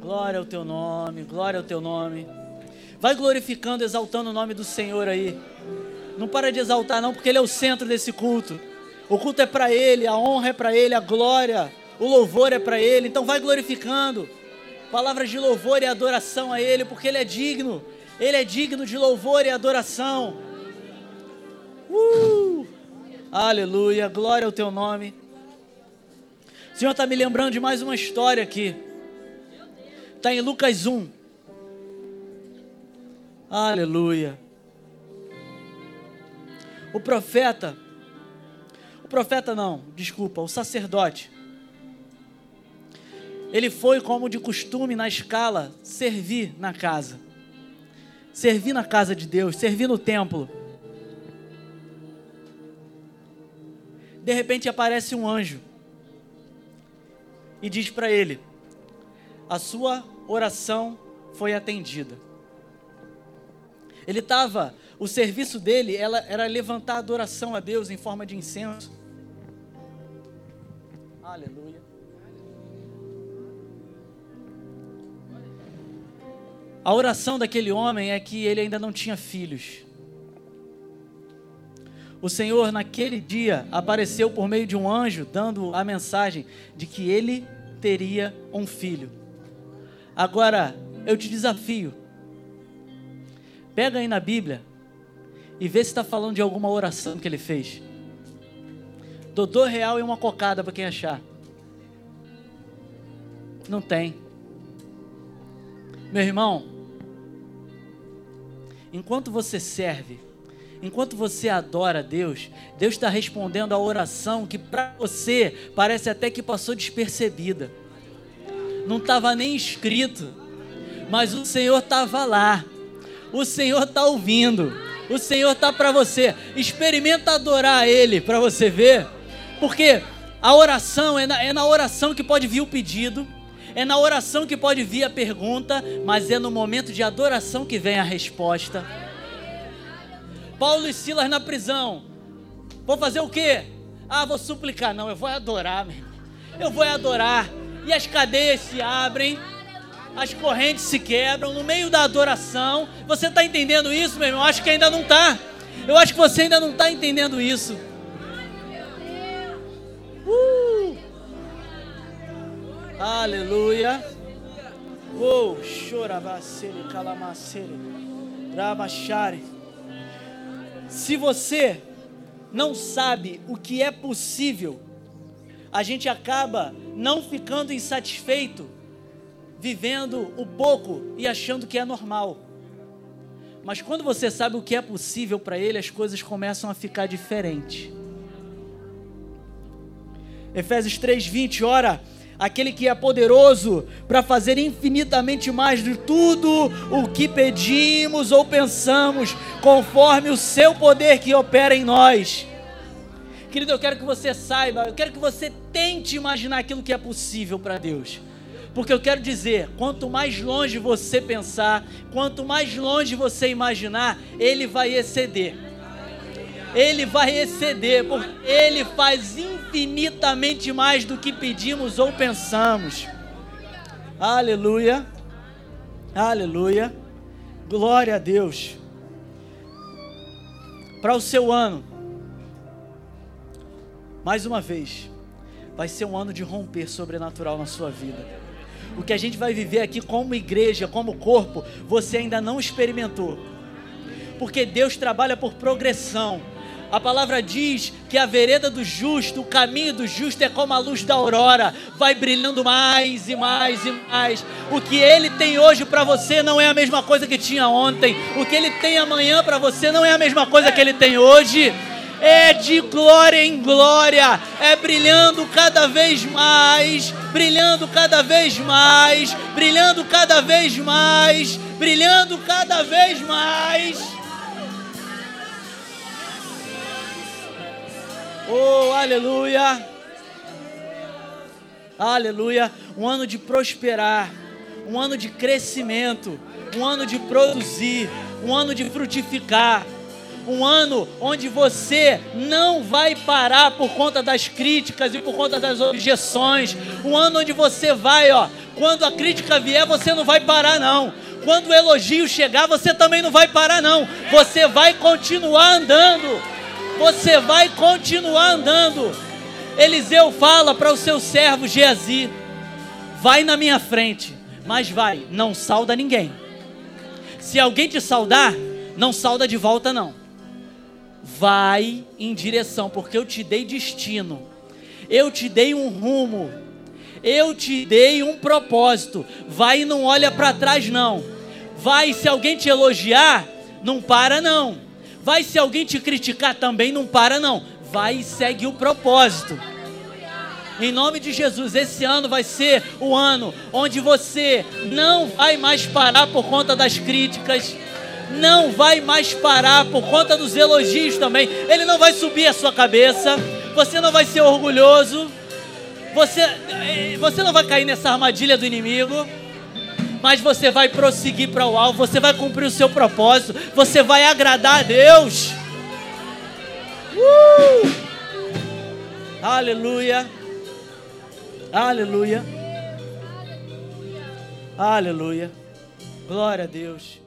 Glória ao teu nome, glória ao teu nome. Vai glorificando, exaltando o nome do Senhor aí. Não para de exaltar não, porque ele é o centro desse culto. O culto é para ele, a honra é para ele, a glória, o louvor é para ele. Então vai glorificando. Palavras de louvor e adoração a ele, porque ele é digno. Ele é digno de louvor e adoração. Uh! Aleluia, glória ao teu nome. Senhor está me lembrando de mais uma história aqui. Está em Lucas 1. Aleluia. O profeta, o profeta não, desculpa, o sacerdote. Ele foi como de costume na escala servir na casa. Servir na casa de Deus, servir no templo. De repente aparece um anjo e diz para ele: A sua oração foi atendida. Ele estava, o serviço dele ela, era levantar adoração a Deus em forma de incenso. Aleluia. A oração daquele homem é que ele ainda não tinha filhos. O Senhor, naquele dia, apareceu por meio de um anjo, dando a mensagem de que ele teria um filho. Agora, eu te desafio. Pega aí na Bíblia e vê se está falando de alguma oração que ele fez. Dodô real e uma cocada para quem achar. Não tem. Meu irmão, enquanto você serve, enquanto você adora Deus, Deus está respondendo a oração que para você parece até que passou despercebida. Não estava nem escrito, mas o Senhor estava lá. O Senhor está ouvindo. O Senhor está para você. Experimenta adorar Ele para você ver. Porque a oração é na, é na oração que pode vir o pedido é na oração que pode vir a pergunta, mas é no momento de adoração que vem a resposta. Paulo e Silas na prisão. Vou fazer o quê? Ah, vou suplicar. Não, eu vou adorar, meu irmão. Eu vou adorar. E as cadeias se abrem, as correntes se quebram no meio da adoração. Você está entendendo isso, meu irmão? Eu acho que ainda não está. Eu acho que você ainda não está entendendo isso. Uh! Aleluia. Oh, choravacere, calamacere, rabachare. Se você não sabe o que é possível, a gente acaba não ficando insatisfeito, vivendo o pouco e achando que é normal. Mas quando você sabe o que é possível para ele, as coisas começam a ficar diferentes. Efésios 3:20, ora, aquele que é poderoso para fazer infinitamente mais de tudo o que pedimos ou pensamos, conforme o seu poder que opera em nós. Querido, eu quero que você saiba, eu quero que você tente imaginar aquilo que é possível para Deus. Porque eu quero dizer, quanto mais longe você pensar, quanto mais longe você imaginar, Ele vai exceder. Ele vai exceder, porque Ele faz infinitamente mais do que pedimos ou pensamos. Aleluia, aleluia, glória a Deus. Para o seu ano, mais uma vez, vai ser um ano de romper sobrenatural na sua vida. O que a gente vai viver aqui como igreja, como corpo, você ainda não experimentou. Porque Deus trabalha por progressão. A palavra diz que a vereda do justo, o caminho do justo é como a luz da aurora, vai brilhando mais e mais e mais. O que ele tem hoje para você não é a mesma coisa que tinha ontem. O que ele tem amanhã para você não é a mesma coisa que ele tem hoje. É de glória em glória, é brilhando cada vez mais, brilhando cada vez mais, brilhando cada vez mais, brilhando cada vez mais. Oh, aleluia! Aleluia! Um ano de prosperar, um ano de crescimento, um ano de produzir, um ano de frutificar, um ano onde você não vai parar por conta das críticas e por conta das objeções, um ano onde você vai, ó, quando a crítica vier, você não vai parar não. Quando o elogio chegar, você também não vai parar não. Você vai continuar andando você vai continuar andando. Eliseu fala para o seu servo Geazi: vai na minha frente, mas vai, não sauda ninguém. Se alguém te saudar, não sauda de volta, não. Vai em direção, porque eu te dei destino, eu te dei um rumo, eu te dei um propósito. Vai e não olha para trás, não. Vai, se alguém te elogiar, não para, não Vai se alguém te criticar também, não para não. Vai e segue o propósito. Em nome de Jesus, esse ano vai ser o ano onde você não vai mais parar por conta das críticas, não vai mais parar por conta dos elogios também. Ele não vai subir a sua cabeça, você não vai ser orgulhoso, você, eh, você não vai cair nessa armadilha do inimigo mas você vai prosseguir para o alvo, você vai cumprir o seu propósito, você vai agradar a Deus. Uh! Aleluia. Aleluia. Aleluia. Glória a Deus.